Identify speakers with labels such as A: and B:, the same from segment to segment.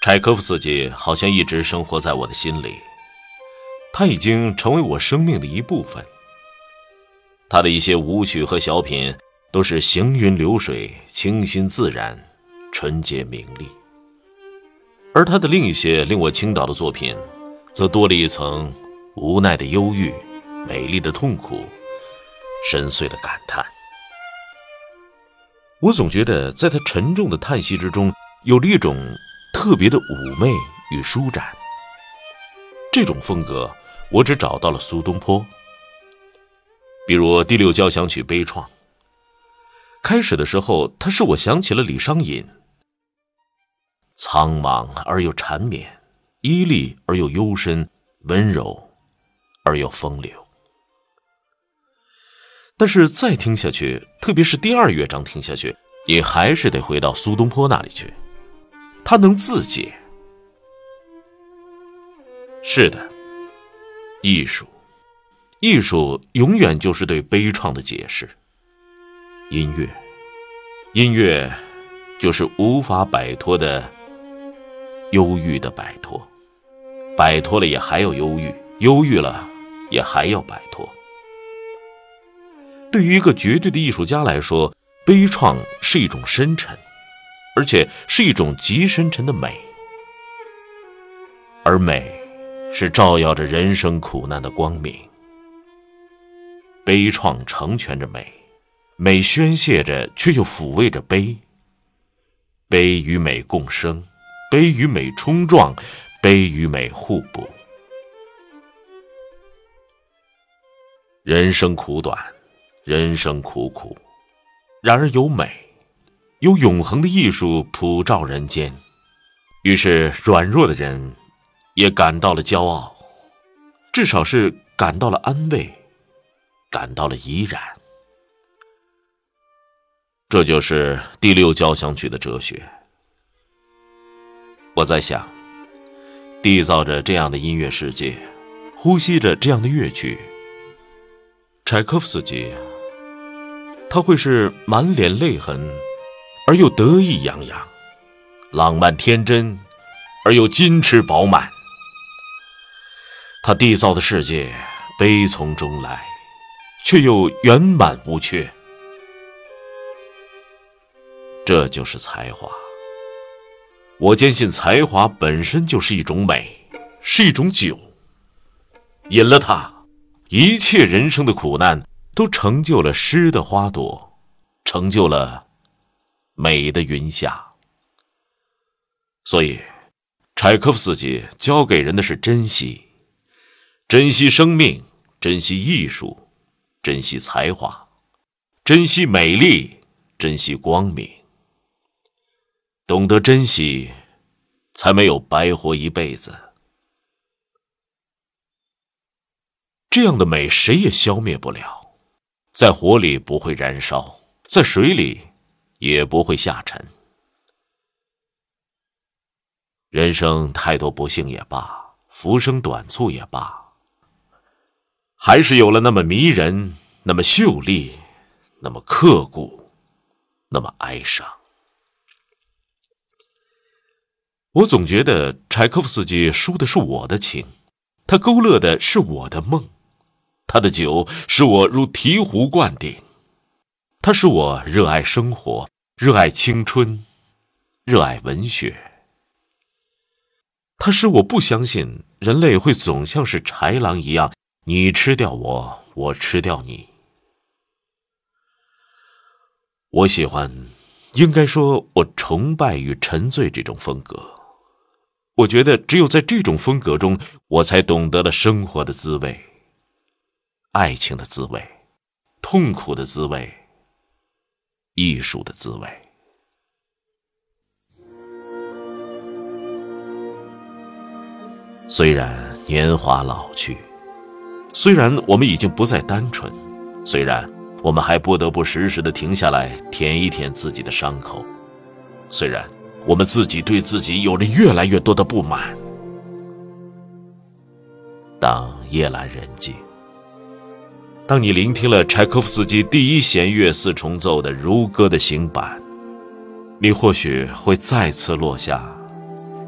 A: 柴可夫斯基好像一直生活在我的心里，他已经成为我生命的一部分。他的一些舞曲和小品都是行云流水、清新自然、纯洁明丽，而他的另一些令我倾倒的作品，则多了一层无奈的忧郁、美丽的痛苦、深邃的感叹。我总觉得，在他沉重的叹息之中，有了一种。特别的妩媚与舒展，这种风格我只找到了苏东坡。比如第六交响曲悲怆，开始的时候，它使我想起了李商隐，苍茫而又缠绵，依丽而又幽深，温柔而又风流。但是再听下去，特别是第二乐章听下去，你还是得回到苏东坡那里去。他能自解，是的，艺术，艺术永远就是对悲怆的解释。音乐，音乐，就是无法摆脱的忧郁的摆脱，摆脱了也还要忧郁，忧郁了也还要摆脱。对于一个绝对的艺术家来说，悲怆是一种深沉。而且是一种极深沉的美，而美是照耀着人生苦难的光明。悲怆成全着美，美宣泄着，却又抚慰着悲。悲与美共生，悲与美冲撞，悲与美互补。人生苦短，人生苦苦，然而有美。有永恒的艺术普照人间，于是软弱的人也感到了骄傲，至少是感到了安慰，感到了怡然。这就是第六交响曲的哲学。我在想，缔造着这样的音乐世界，呼吸着这样的乐曲，柴可夫斯基，他会是满脸泪痕。而又得意洋洋，浪漫天真，而又矜持饱满。他缔造的世界悲从中来，却又圆满无缺。这就是才华。我坚信，才华本身就是一种美，是一种酒。饮了它，一切人生的苦难都成就了诗的花朵，成就了。美的云霞，所以，柴可夫斯基教给人的是珍惜，珍惜生命，珍惜艺术，珍惜才华，珍惜美丽，珍惜光明。懂得珍惜，才没有白活一辈子。这样的美，谁也消灭不了，在火里不会燃烧，在水里。也不会下沉。人生太多不幸也罢，浮生短促也罢，还是有了那么迷人，那么秀丽，那么刻骨，那么哀伤。我总觉得柴可夫斯基输的是我的情，他勾勒的是我的梦，他的酒使我如醍醐灌顶。他使我热爱生活，热爱青春，热爱文学。他使我不相信人类会总像是豺狼一样，你吃掉我，我吃掉你。我喜欢，应该说，我崇拜与沉醉这种风格。我觉得，只有在这种风格中，我才懂得了生活的滋味，爱情的滋味。痛苦的滋味，艺术的滋味。虽然年华老去，虽然我们已经不再单纯，虽然我们还不得不时时的停下来舔一舔自己的伤口，虽然我们自己对自己有了越来越多的不满。当夜阑人静，当你聆听了柴可夫斯基第一弦乐四重奏的如歌的行板，你或许会再次落下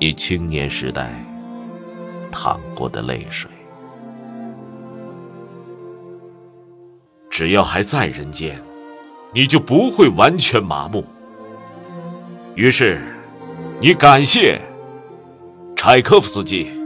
A: 你青年时代。淌过的泪水，只要还在人间，你就不会完全麻木。于是，你感谢柴可夫斯基。